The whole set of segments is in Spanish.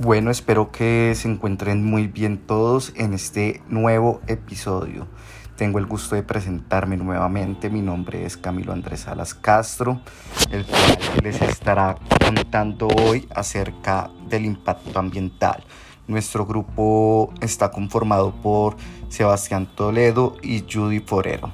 Bueno, espero que se encuentren muy bien todos en este nuevo episodio. Tengo el gusto de presentarme nuevamente. Mi nombre es Camilo Andrés Salas Castro, el cual les estará contando hoy acerca del impacto ambiental. Nuestro grupo está conformado por Sebastián Toledo y Judy Forero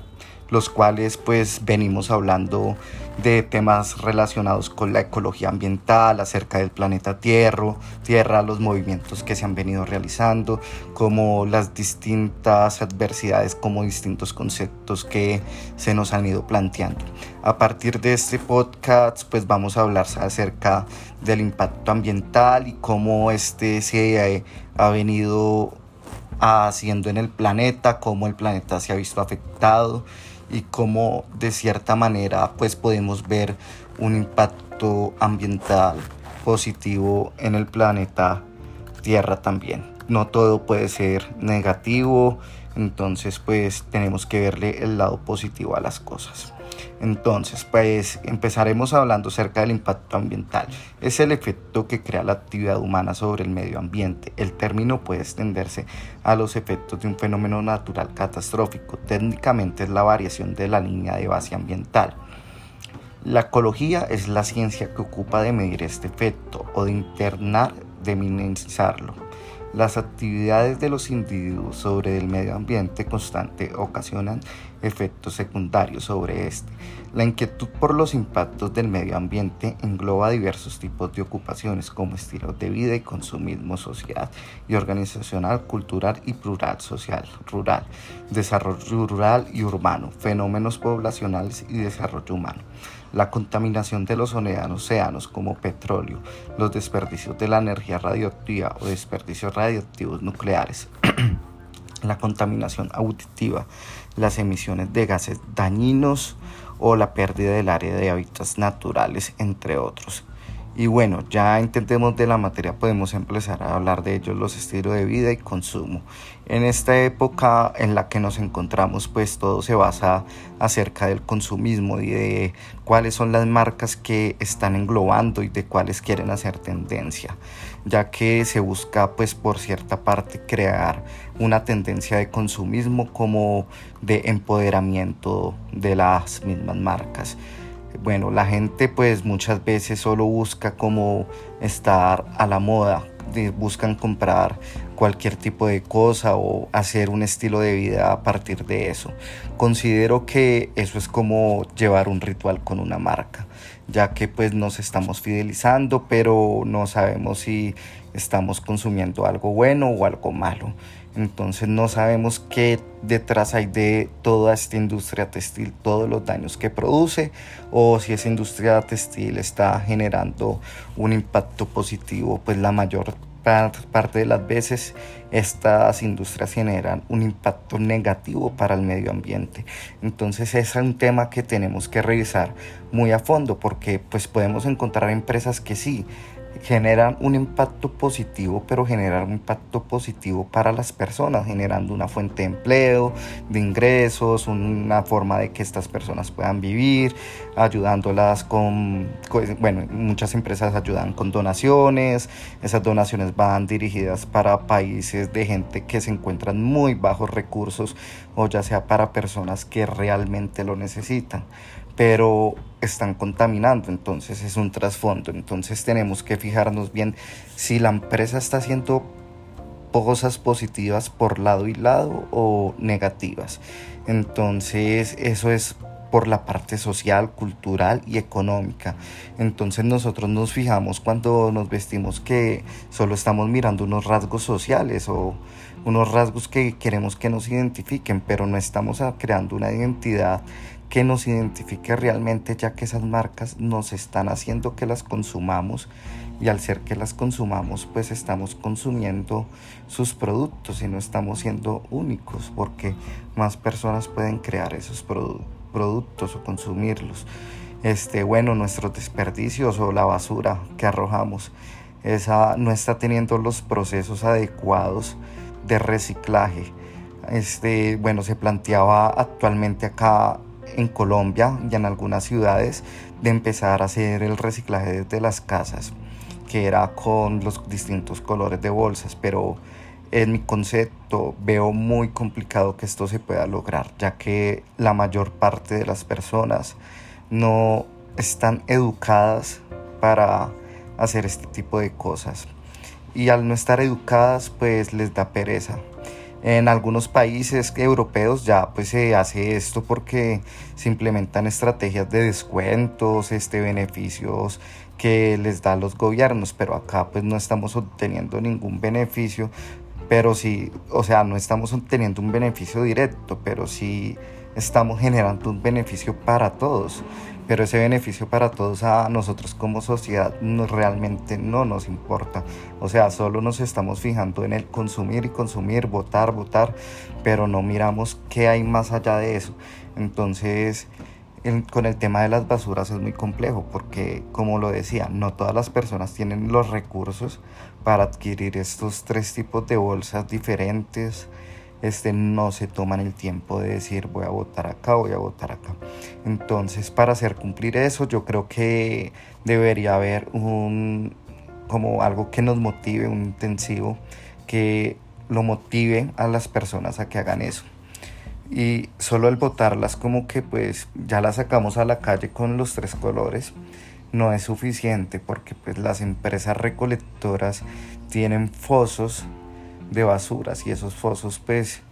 los cuales pues venimos hablando de temas relacionados con la ecología ambiental, acerca del planeta Tierra, Tierra, los movimientos que se han venido realizando, como las distintas adversidades, como distintos conceptos que se nos han ido planteando. A partir de este podcast pues vamos a hablar acerca del impacto ambiental y cómo este se ha venido haciendo en el planeta, cómo el planeta se ha visto afectado y cómo de cierta manera pues podemos ver un impacto ambiental positivo en el planeta Tierra también. No todo puede ser negativo, entonces pues tenemos que verle el lado positivo a las cosas. Entonces, pues empezaremos hablando acerca del impacto ambiental. Es el efecto que crea la actividad humana sobre el medio ambiente. El término puede extenderse a los efectos de un fenómeno natural catastrófico. Técnicamente es la variación de la línea de base ambiental. La ecología es la ciencia que ocupa de medir este efecto o de internar, de minimizarlo. Las actividades de los individuos sobre el medio ambiente constante ocasionan efectos secundarios sobre este. La inquietud por los impactos del medio ambiente engloba diversos tipos de ocupaciones como estilos de vida y consumismo social y organizacional, cultural y plural social, rural, desarrollo rural y urbano, fenómenos poblacionales y desarrollo humano la contaminación de los océanos como petróleo, los desperdicios de la energía radioactiva o desperdicios radioactivos nucleares, la contaminación auditiva, las emisiones de gases dañinos o la pérdida del área de hábitats naturales, entre otros. Y bueno, ya entendemos de la materia, podemos empezar a hablar de ellos, los estilos de vida y consumo. En esta época en la que nos encontramos, pues todo se basa acerca del consumismo y de cuáles son las marcas que están englobando y de cuáles quieren hacer tendencia, ya que se busca pues por cierta parte crear una tendencia de consumismo como de empoderamiento de las mismas marcas bueno, la gente pues muchas veces solo busca como estar a la moda, buscan comprar cualquier tipo de cosa o hacer un estilo de vida a partir de eso. Considero que eso es como llevar un ritual con una marca, ya que pues nos estamos fidelizando, pero no sabemos si estamos consumiendo algo bueno o algo malo. Entonces no sabemos qué detrás hay de toda esta industria textil, todos los daños que produce o si esa industria textil está generando un impacto positivo, pues la mayor parte de las veces estas industrias generan un impacto negativo para el medio ambiente. Entonces es un tema que tenemos que revisar muy a fondo porque pues podemos encontrar empresas que sí generan un impacto positivo, pero generan un impacto positivo para las personas, generando una fuente de empleo, de ingresos, una forma de que estas personas puedan vivir, ayudándolas con, bueno, muchas empresas ayudan con donaciones, esas donaciones van dirigidas para países de gente que se encuentran muy bajos recursos o ya sea para personas que realmente lo necesitan pero están contaminando, entonces es un trasfondo, entonces tenemos que fijarnos bien si la empresa está haciendo cosas positivas por lado y lado o negativas. Entonces eso es por la parte social, cultural y económica. Entonces nosotros nos fijamos cuando nos vestimos que solo estamos mirando unos rasgos sociales o unos rasgos que queremos que nos identifiquen, pero no estamos creando una identidad que nos identifique realmente ya que esas marcas nos están haciendo que las consumamos y al ser que las consumamos pues estamos consumiendo sus productos y no estamos siendo únicos porque más personas pueden crear esos productos o consumirlos. Este, bueno, nuestros desperdicios o la basura que arrojamos esa no está teniendo los procesos adecuados de reciclaje. Este, bueno, se planteaba actualmente acá en Colombia y en algunas ciudades de empezar a hacer el reciclaje desde las casas. que era con los distintos colores de bolsas, pero en mi concepto veo muy complicado que esto se pueda lograr, ya que la mayor parte de las personas no están educadas para hacer este tipo de cosas. Y al no estar educadas, pues les da pereza. En algunos países europeos ya pues se hace esto porque se implementan estrategias de descuentos, este, beneficios que les dan los gobiernos, pero acá pues no estamos obteniendo ningún beneficio, pero sí, o sea, no estamos obteniendo un beneficio directo, pero sí estamos generando un beneficio para todos. Pero ese beneficio para todos a nosotros como sociedad realmente no nos importa. O sea, solo nos estamos fijando en el consumir y consumir, votar, votar, pero no miramos qué hay más allá de eso. Entonces, con el tema de las basuras es muy complejo porque, como lo decía, no todas las personas tienen los recursos para adquirir estos tres tipos de bolsas diferentes. Este, no se toman el tiempo de decir voy a votar acá, voy a votar acá. Entonces, para hacer cumplir eso, yo creo que debería haber un como algo que nos motive, un intensivo que lo motive a las personas a que hagan eso y solo el botarlas como que pues ya las sacamos a la calle con los tres colores no es suficiente porque pues las empresas recolectoras tienen fosos de basuras y esos fosos pues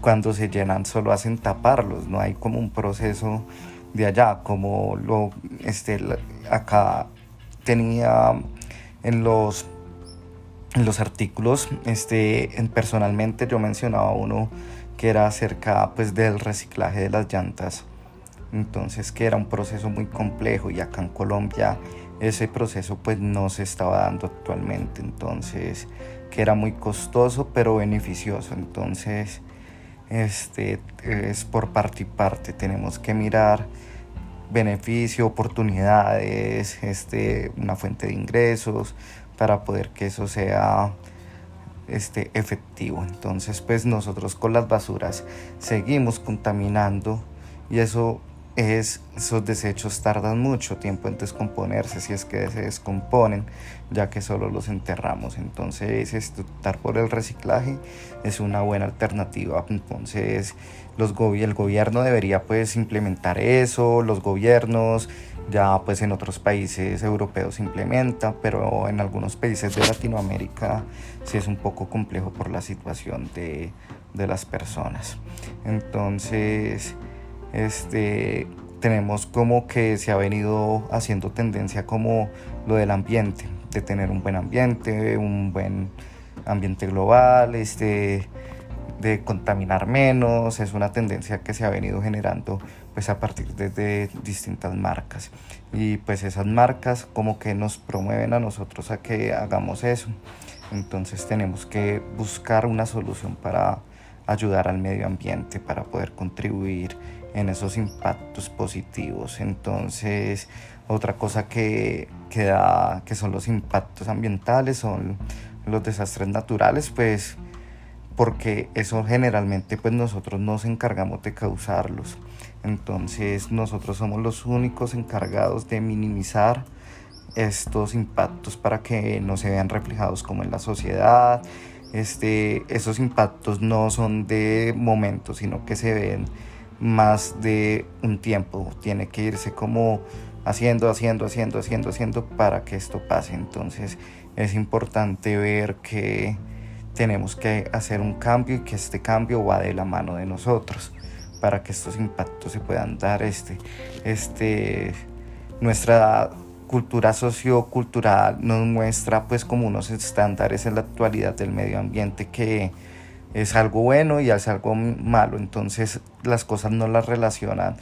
cuando se llenan solo hacen taparlos no hay como un proceso de allá como lo este acá tenía en los en los artículos este personalmente yo mencionaba uno que era acerca pues del reciclaje de las llantas. Entonces que era un proceso muy complejo y acá en Colombia ese proceso pues no se estaba dando actualmente. Entonces que era muy costoso pero beneficioso entonces este es por parte y parte tenemos que mirar beneficio oportunidades este una fuente de ingresos para poder que eso sea este, efectivo. Entonces, pues nosotros con las basuras seguimos contaminando y eso es, esos desechos tardan mucho tiempo en descomponerse si es que se descomponen, ya que solo los enterramos. Entonces, optar por el reciclaje es una buena alternativa. Entonces, los el gobierno debería pues implementar eso, los gobiernos, ya pues en otros países europeos se implementa, pero en algunos países de Latinoamérica sí es un poco complejo por la situación de, de las personas. Entonces, este, tenemos como que se ha venido haciendo tendencia como lo del ambiente, de tener un buen ambiente, un buen ambiente global, este, de contaminar menos, es una tendencia que se ha venido generando pues a partir de, distintas marcas. Y pues esas marcas como que nos promueven a nosotros a que hagamos eso. Entonces tenemos que buscar una solución para ayudar al medio ambiente para poder contribuir en esos impactos positivos entonces otra cosa que, que da que son los impactos ambientales son los desastres naturales pues porque eso generalmente pues nosotros nos encargamos de causarlos entonces nosotros somos los únicos encargados de minimizar estos impactos para que no se vean reflejados como en la sociedad. Este, esos impactos no son de momento, sino que se ven más de un tiempo. Tiene que irse como haciendo, haciendo, haciendo, haciendo, haciendo para que esto pase. Entonces es importante ver que tenemos que hacer un cambio y que este cambio va de la mano de nosotros para que estos impactos se puedan dar. Este, este, nuestra cultura sociocultural nos muestra pues como unos estándares en la actualidad del medio ambiente que es algo bueno y es algo malo, entonces las cosas no las relacionan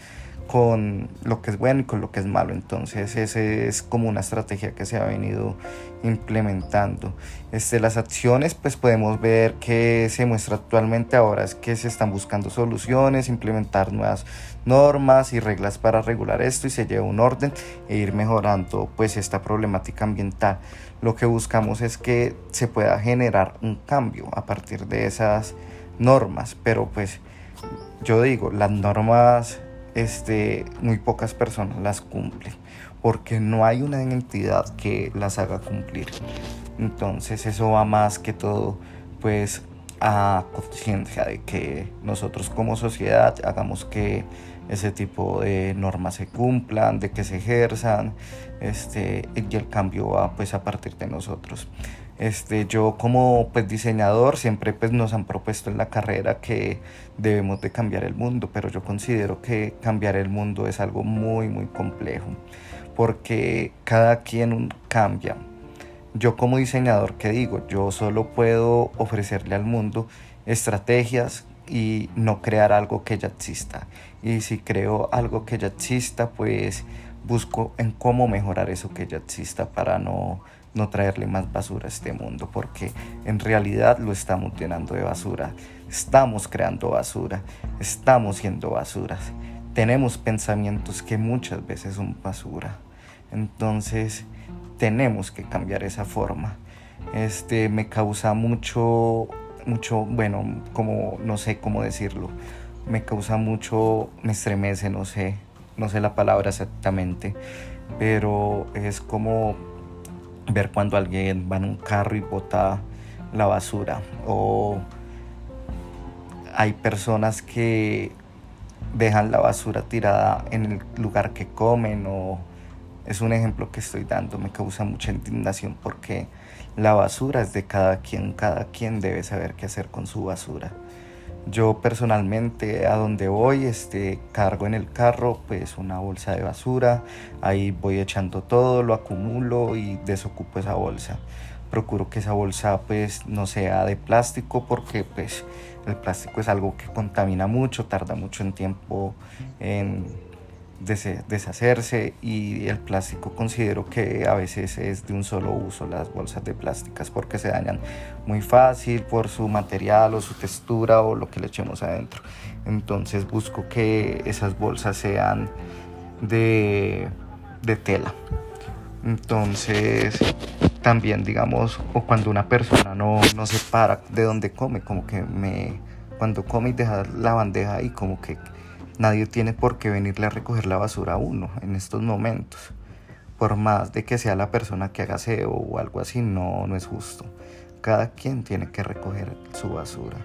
con lo que es bueno y con lo que es malo. Entonces, ese es como una estrategia que se ha venido implementando. Este, las acciones, pues podemos ver que se muestra actualmente ahora es que se están buscando soluciones, implementar nuevas normas y reglas para regular esto y se lleva un orden e ir mejorando pues esta problemática ambiental. Lo que buscamos es que se pueda generar un cambio a partir de esas normas, pero pues yo digo, las normas este, muy pocas personas las cumplen. porque no hay una identidad que las haga cumplir. Entonces eso va más que todo pues a conciencia de que nosotros como sociedad hagamos que ese tipo de normas se cumplan, de que se ejerzan, este, y el cambio va pues a partir de nosotros. Este, yo como pues diseñador siempre pues nos han propuesto en la carrera que debemos de cambiar el mundo, pero yo considero que cambiar el mundo es algo muy muy complejo porque cada quien cambia. Yo como diseñador, ¿qué digo? Yo solo puedo ofrecerle al mundo estrategias y no crear algo que ya exista. Y si creo algo que ya exista, pues busco en cómo mejorar eso que ya exista para no no traerle más basura a este mundo, porque en realidad lo estamos llenando de basura, estamos creando basura, estamos siendo basuras, tenemos pensamientos que muchas veces son basura, entonces tenemos que cambiar esa forma. Este me causa mucho, mucho, bueno, como no sé cómo decirlo, me causa mucho, me estremece, no sé, no sé la palabra exactamente, pero es como ver cuando alguien va en un carro y bota la basura o hay personas que dejan la basura tirada en el lugar que comen o es un ejemplo que estoy dando, me causa mucha indignación porque la basura es de cada quien, cada quien debe saber qué hacer con su basura. Yo personalmente a donde voy, este, cargo en el carro pues una bolsa de basura, ahí voy echando todo, lo acumulo y desocupo esa bolsa. Procuro que esa bolsa pues no sea de plástico porque pues el plástico es algo que contamina mucho, tarda mucho en tiempo en deshacerse y el plástico considero que a veces es de un solo uso las bolsas de plásticas porque se dañan muy fácil por su material o su textura o lo que le echemos adentro. Entonces busco que esas bolsas sean de, de tela. Entonces también digamos o cuando una persona no, no se para de donde come como que me cuando come y deja la bandeja y como que Nadie tiene por qué venirle a recoger la basura a uno en estos momentos. Por más de que sea la persona que haga aseo o algo así, no, no es justo. Cada quien tiene que recoger su basura.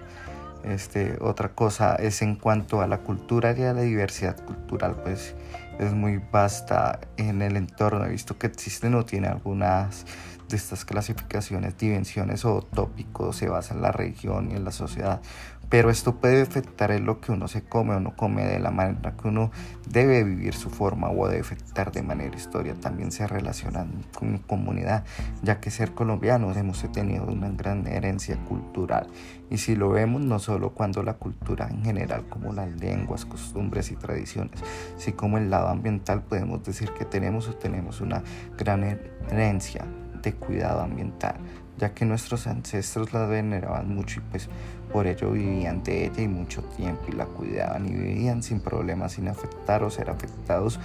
Este, otra cosa es en cuanto a la cultura y a la diversidad cultural, pues es muy vasta en el entorno. He visto que existen o tiene algunas de estas clasificaciones, dimensiones o tópicos, se basa en la región y en la sociedad pero esto puede afectar en lo que uno se come o no come de la manera que uno debe vivir su forma o debe afectar de manera historia. También se relacionan con comunidad, ya que ser colombianos hemos tenido una gran herencia cultural. Y si lo vemos no solo cuando la cultura en general, como las lenguas, costumbres y tradiciones, así como el lado ambiental, podemos decir que tenemos o tenemos una gran herencia de cuidado ambiental ya que nuestros ancestros la veneraban mucho y pues por ello vivían de ella y mucho tiempo y la cuidaban y vivían sin problemas, sin afectar o ser afectados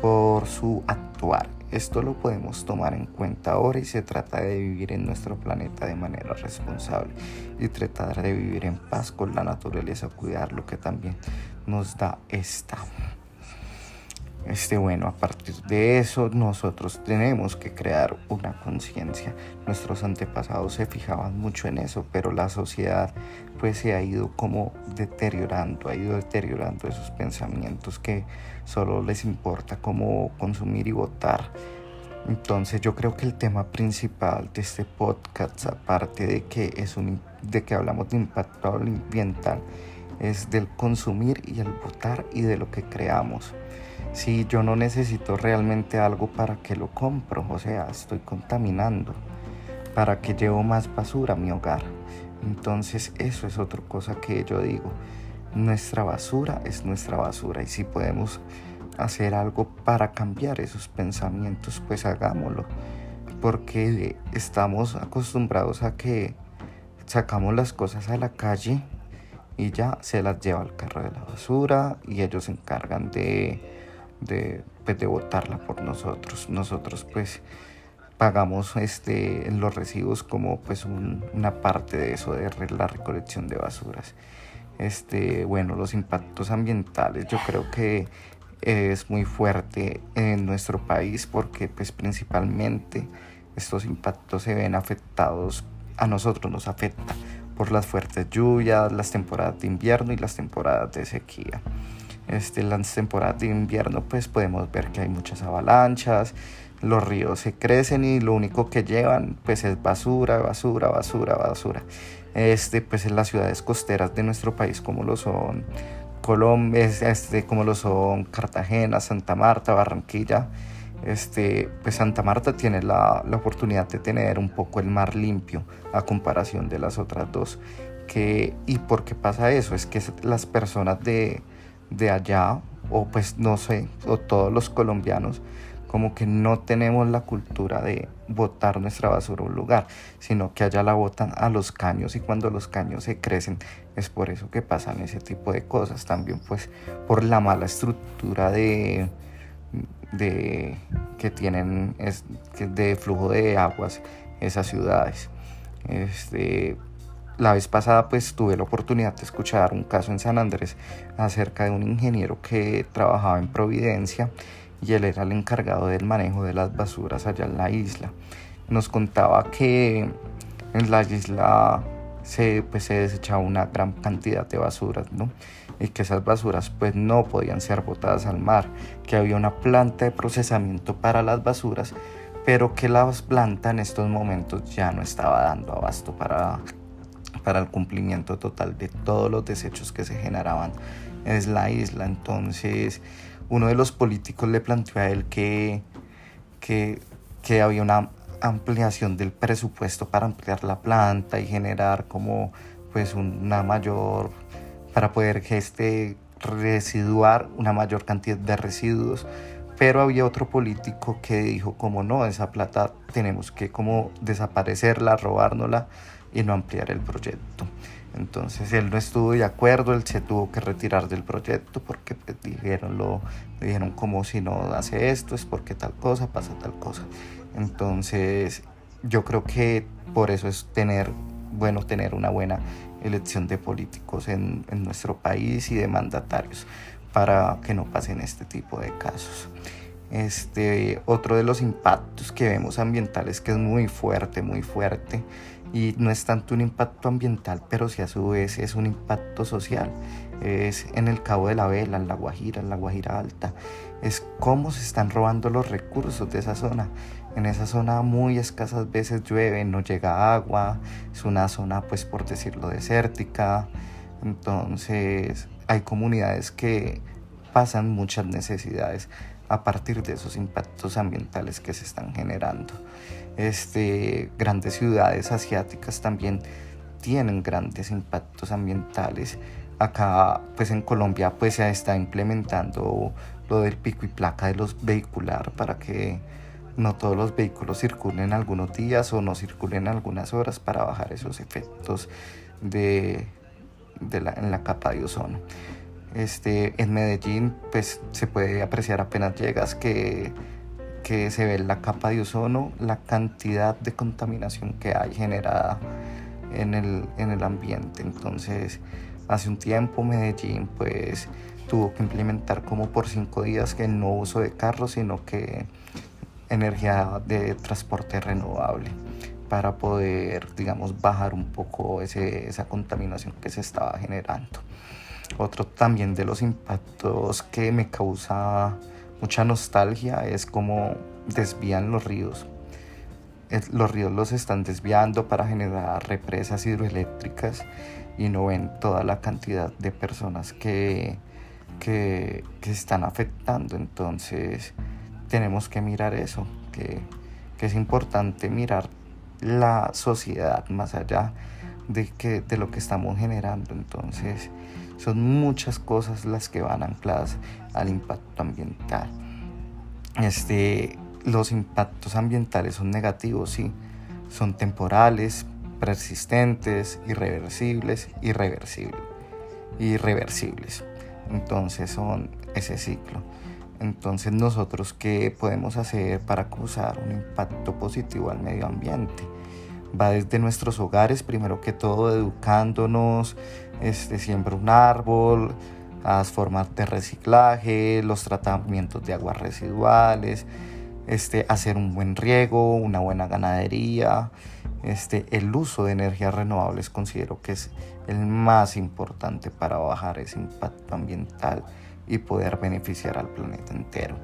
por su actuar. Esto lo podemos tomar en cuenta ahora y se trata de vivir en nuestro planeta de manera responsable y tratar de vivir en paz con la naturaleza, cuidar lo que también nos da esta. Este, bueno, a partir de eso nosotros tenemos que crear una conciencia. Nuestros antepasados se fijaban mucho en eso, pero la sociedad pues se ha ido como deteriorando, ha ido deteriorando esos pensamientos que solo les importa como consumir y votar. Entonces yo creo que el tema principal de este podcast, aparte de que, es un, de que hablamos de impacto ambiental, es del consumir y el votar y de lo que creamos. Si yo no necesito realmente algo para que lo compro, o sea, estoy contaminando, para que llevo más basura a mi hogar. Entonces eso es otra cosa que yo digo, nuestra basura es nuestra basura y si podemos hacer algo para cambiar esos pensamientos, pues hagámoslo, porque estamos acostumbrados a que sacamos las cosas a la calle y ya se las lleva al carro de la basura y ellos se encargan de de, pues, de botarla por nosotros. Nosotros pues pagamos este, los recibos como pues una parte de eso, de la recolección de basuras. Este, bueno, los impactos ambientales, yo creo que es muy fuerte en nuestro país porque pues principalmente estos impactos se ven afectados, a nosotros nos afecta por las fuertes lluvias, las temporadas de invierno y las temporadas de sequía. Este, las temporadas de invierno pues podemos ver que hay muchas avalanchas, los ríos se crecen y lo único que llevan pues es basura, basura, basura, basura. Este pues en las ciudades costeras de nuestro país como lo son Colombia, este, como lo son Cartagena, Santa Marta, Barranquilla, este, pues Santa Marta tiene la, la, oportunidad de tener un poco el mar limpio a comparación de las otras dos. Que, ¿Y por qué pasa eso? Es que las personas de, de allá, o pues no sé, o todos los colombianos, como que no tenemos la cultura de botar nuestra basura a un lugar, sino que allá la botan a los caños y cuando los caños se crecen es por eso que pasan ese tipo de cosas. También pues por la mala estructura de, de que tienen es, de flujo de aguas esas ciudades. Este, la vez pasada pues tuve la oportunidad de escuchar un caso en San Andrés acerca de un ingeniero que trabajaba en Providencia y él era el encargado del manejo de las basuras allá en la isla. Nos contaba que en la isla se, pues, se desechaba una gran cantidad de basuras, ¿no? Y que esas basuras pues no podían ser botadas al mar, que había una planta de procesamiento para las basuras, pero que la planta en estos momentos ya no estaba dando abasto para para el cumplimiento total de todos los desechos que se generaban en la isla. Entonces, uno de los políticos le planteó a él que, que, que había una ampliación del presupuesto para ampliar la planta y generar como pues una mayor para poder este residuar una mayor cantidad de residuos pero había otro político que dijo como no esa plata tenemos que como desaparecerla robárnosla y no ampliar el proyecto. Entonces él no estuvo de acuerdo, él se tuvo que retirar del proyecto porque pues, dijeron, lo, dijeron como si no hace esto es porque tal cosa, pasa tal cosa. Entonces yo creo que por eso es tener, bueno, tener una buena elección de políticos en, nuestro país y de mandatarios para que no pasen este tipo de casos. Este, otro de los impactos que vemos ambientales que es muy fuerte, muy fuerte, y no es tanto un impacto ambiental, pero sí a su vez es un impacto social. Es en el Cabo de la Vela, en La Guajira, en La Guajira Alta. Es cómo se están robando los recursos de esa zona. En esa zona muy escasas veces llueve, no llega agua, es una zona pues por decirlo desértica. Entonces hay comunidades que pasan muchas necesidades a partir de esos impactos ambientales que se están generando este, grandes ciudades asiáticas también tienen grandes impactos ambientales. Acá, pues en Colombia, pues se está implementando lo del pico y placa de los vehicular para que no todos los vehículos circulen algunos días o no circulen algunas horas para bajar esos efectos de, la, en la capa de ozono. Este, en Medellín, pues se puede apreciar apenas llegas que que se ve la capa de ozono, la cantidad de contaminación que hay generada en el, en el ambiente. Entonces, hace un tiempo Medellín pues tuvo que implementar como por cinco días que no uso de carros, sino que energía de transporte renovable para poder, digamos, bajar un poco ese, esa contaminación que se estaba generando. Otro también de los impactos que me causa mucha nostalgia es como desvían los ríos. Los ríos los están desviando para generar represas hidroeléctricas y no ven toda la cantidad de personas que, que, que están afectando. Entonces tenemos que mirar eso, que, que es importante mirar la sociedad más allá de, que, de lo que estamos generando. Entonces, son muchas cosas las que van ancladas al impacto ambiental. Este, los impactos ambientales son negativos, sí, son temporales, persistentes, irreversibles, irreversibles, irreversibles. Entonces son ese ciclo. Entonces nosotros qué podemos hacer para causar un impacto positivo al medio ambiente? Va desde nuestros hogares, primero que todo, educándonos, este, siembra un árbol, las formas de reciclaje, los tratamientos de aguas residuales, este, hacer un buen riego, una buena ganadería, este, el uso de energías renovables considero que es el más importante para bajar ese impacto ambiental y poder beneficiar al planeta entero.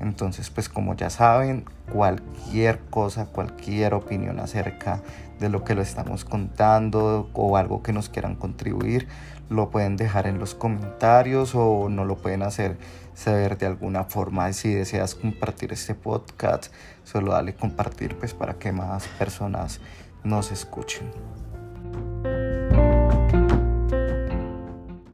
Entonces, pues como ya saben, cualquier cosa, cualquier opinión acerca de lo que lo estamos contando o algo que nos quieran contribuir, lo pueden dejar en los comentarios o no lo pueden hacer saber de alguna forma. Si deseas compartir este podcast, solo dale compartir pues para que más personas nos escuchen.